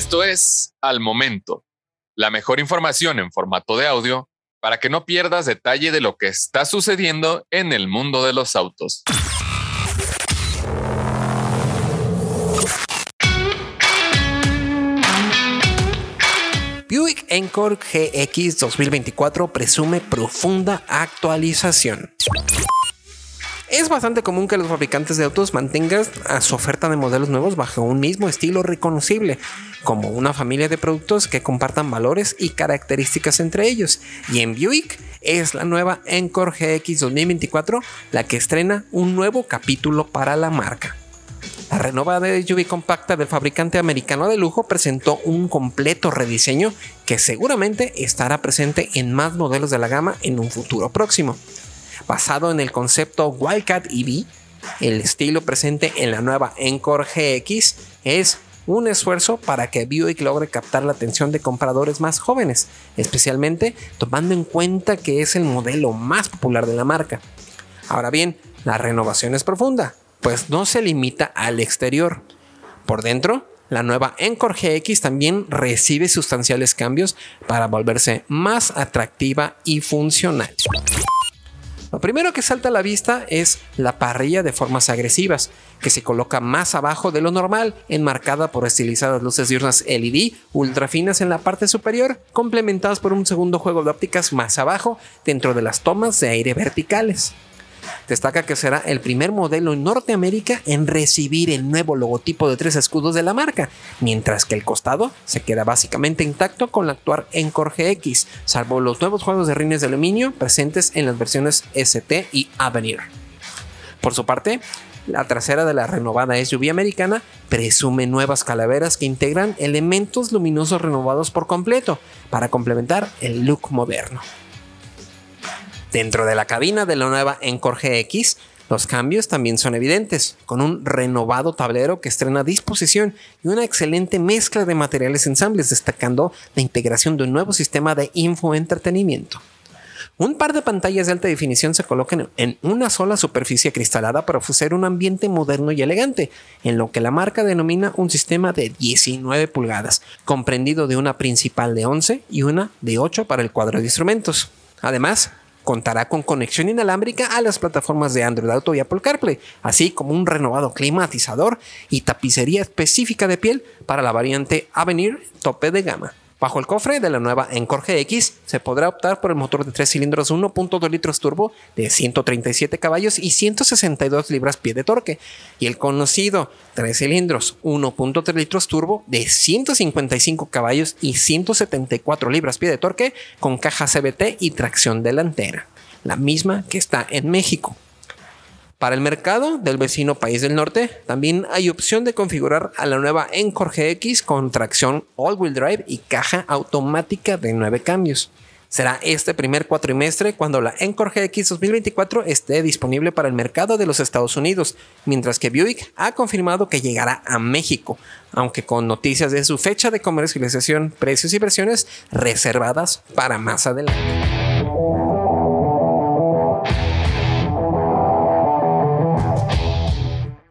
Esto es Al Momento, la mejor información en formato de audio para que no pierdas detalle de lo que está sucediendo en el mundo de los autos. Buick Encore GX 2024 presume profunda actualización. Es bastante común que los fabricantes de autos mantengan a su oferta de modelos nuevos bajo un mismo estilo reconocible, como una familia de productos que compartan valores y características entre ellos. Y en Buick es la nueva Encore GX 2024 la que estrena un nuevo capítulo para la marca. La renovada SUV compacta del fabricante americano de lujo presentó un completo rediseño que seguramente estará presente en más modelos de la gama en un futuro próximo basado en el concepto Wildcat EV, el estilo presente en la nueva Encore GX es un esfuerzo para que Buick logre captar la atención de compradores más jóvenes, especialmente tomando en cuenta que es el modelo más popular de la marca. Ahora bien, la renovación es profunda, pues no se limita al exterior. Por dentro, la nueva Encore GX también recibe sustanciales cambios para volverse más atractiva y funcional. Lo primero que salta a la vista es la parrilla de formas agresivas, que se coloca más abajo de lo normal, enmarcada por estilizadas luces diurnas LED ultra finas en la parte superior, complementadas por un segundo juego de ópticas más abajo dentro de las tomas de aire verticales. Destaca que será el primer modelo en Norteamérica en recibir el nuevo logotipo de tres escudos de la marca, mientras que el costado se queda básicamente intacto con la actual Encore GX, salvo los nuevos juegos de rines de aluminio presentes en las versiones ST y Avenir. Por su parte, la trasera de la renovada SUV americana presume nuevas calaveras que integran elementos luminosos renovados por completo para complementar el look moderno. Dentro de la cabina de la nueva Encore GX, los cambios también son evidentes, con un renovado tablero que estrena disposición y una excelente mezcla de materiales ensambles, destacando la integración de un nuevo sistema de infoentretenimiento. Un par de pantallas de alta definición se colocan en una sola superficie cristalada para ofrecer un ambiente moderno y elegante, en lo que la marca denomina un sistema de 19 pulgadas, comprendido de una principal de 11 y una de 8 para el cuadro de instrumentos. Además, contará con conexión inalámbrica a las plataformas de Android Auto y Apple CarPlay, así como un renovado climatizador y tapicería específica de piel para la variante Avenir tope de gama. Bajo el cofre de la nueva Encore GX se podrá optar por el motor de 3 cilindros 1.2 litros turbo de 137 caballos y 162 libras-pie de torque y el conocido 3 cilindros 1.3 litros turbo de 155 caballos y 174 libras-pie de torque con caja CBT y tracción delantera, la misma que está en México. Para el mercado del vecino país del norte, también hay opción de configurar a la nueva Encore GX con tracción all-wheel drive y caja automática de 9 cambios. Será este primer cuatrimestre cuando la Encore GX 2024 esté disponible para el mercado de los Estados Unidos, mientras que Buick ha confirmado que llegará a México, aunque con noticias de su fecha de comercialización, precios y versiones reservadas para más adelante.